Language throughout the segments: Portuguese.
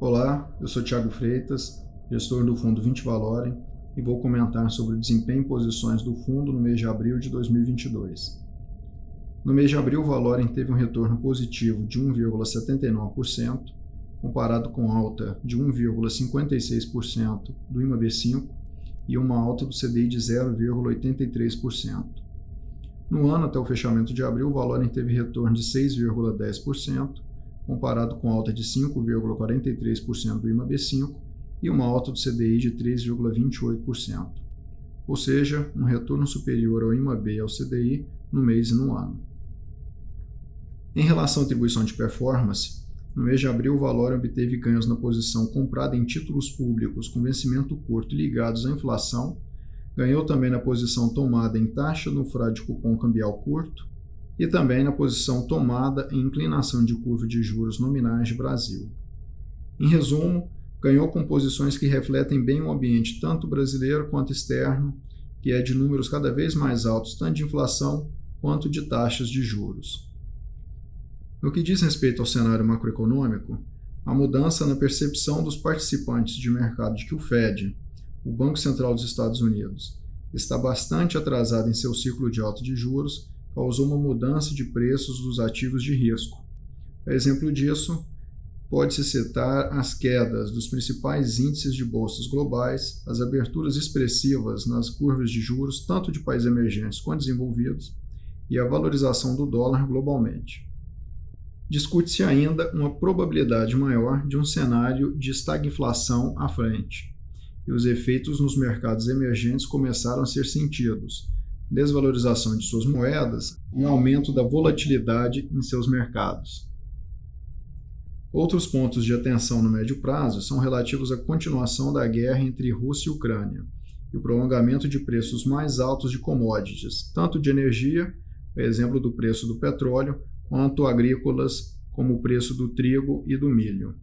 Eu sou Thiago Freitas, gestor do fundo 20 Valorem, e vou comentar sobre o desempenho em posições do fundo no mês de abril de 2022. No mês de abril, o Valorem teve um retorno positivo de 1,79%, comparado com alta de 1,56% do IMAB5 e uma alta do CDI de 0,83%. No ano até o fechamento de abril, o Valorem teve retorno de 6,10%, comparado com alta de 5,43% do IMAB5 e uma alta do CDI de 3,28%, ou seja, um retorno superior ao IMAB e ao CDI no mês e no ano. Em relação à atribuição de performance, no mês de abril o valor obteve ganhos na posição comprada em títulos públicos com vencimento curto ligados à inflação, ganhou também na posição tomada em taxa no frade de cupom cambial curto e também na posição tomada em inclinação de curva de juros nominais de Brasil. Em resumo, ganhou com posições que refletem bem o ambiente tanto brasileiro quanto externo, que é de números cada vez mais altos tanto de inflação quanto de taxas de juros. No que diz respeito ao cenário macroeconômico, a mudança na percepção dos participantes de mercado de que o Fed, o Banco Central dos Estados Unidos, está bastante atrasado em seu ciclo de alta de juros causou uma mudança de preços dos ativos de risco. Exemplo disso, pode-se citar as quedas dos principais índices de bolsas globais, as aberturas expressivas nas curvas de juros, tanto de países emergentes quanto desenvolvidos, e a valorização do dólar globalmente. Discute-se ainda uma probabilidade maior de um cenário de estagflação à frente, e os efeitos nos mercados emergentes começaram a ser sentidos, desvalorização de suas moedas e aumento da volatilidade em seus mercados. Outros pontos de atenção no médio prazo são relativos à continuação da guerra entre Rússia e Ucrânia e o prolongamento de preços mais altos de commodities, tanto de energia, exemplo do preço do petróleo, quanto agrícolas, como o preço do trigo e do milho.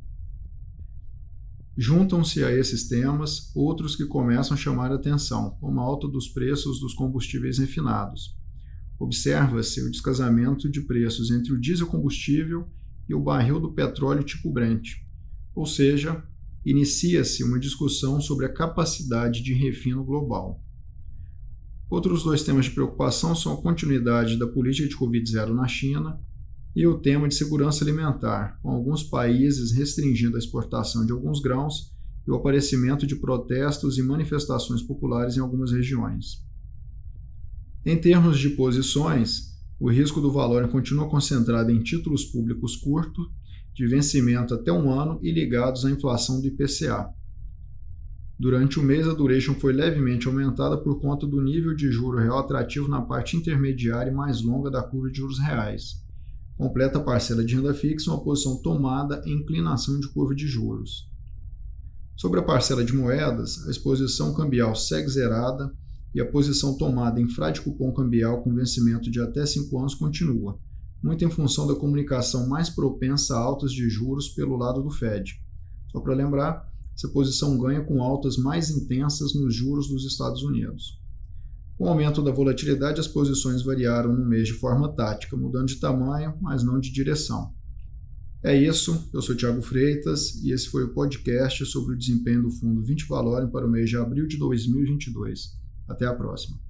Juntam-se a esses temas outros que começam a chamar a atenção, como a alta dos preços dos combustíveis refinados. Observa-se o descasamento de preços entre o diesel combustível e o barril do petróleo tipo Brent, ou seja, inicia-se uma discussão sobre a capacidade de refino global. Outros dois temas de preocupação são a continuidade da política de Covid-0 na China e o tema de segurança alimentar, com alguns países restringindo a exportação de alguns grãos e o aparecimento de protestos e manifestações populares em algumas regiões. Em termos de posições, o risco do valor continua concentrado em títulos públicos curtos, de vencimento até um ano e ligados à inflação do IPCA. Durante o mês, a duration foi levemente aumentada por conta do nível de juro real atrativo na parte intermediária e mais longa da curva de juros reais completa a parcela de renda fixa uma posição tomada em inclinação de curva de juros. Sobre a parcela de moedas, a exposição cambial segue zerada e a posição tomada em frade cupom cambial com vencimento de até 5 anos continua, muito em função da comunicação mais propensa a altas de juros pelo lado do Fed. Só para lembrar, essa posição ganha com altas mais intensas nos juros dos Estados Unidos. Com o aumento da volatilidade, as posições variaram no mês de forma tática, mudando de tamanho, mas não de direção. É isso, eu sou Thiago Freitas e esse foi o podcast sobre o desempenho do fundo 20 Valorem para o mês de abril de 2022. Até a próxima.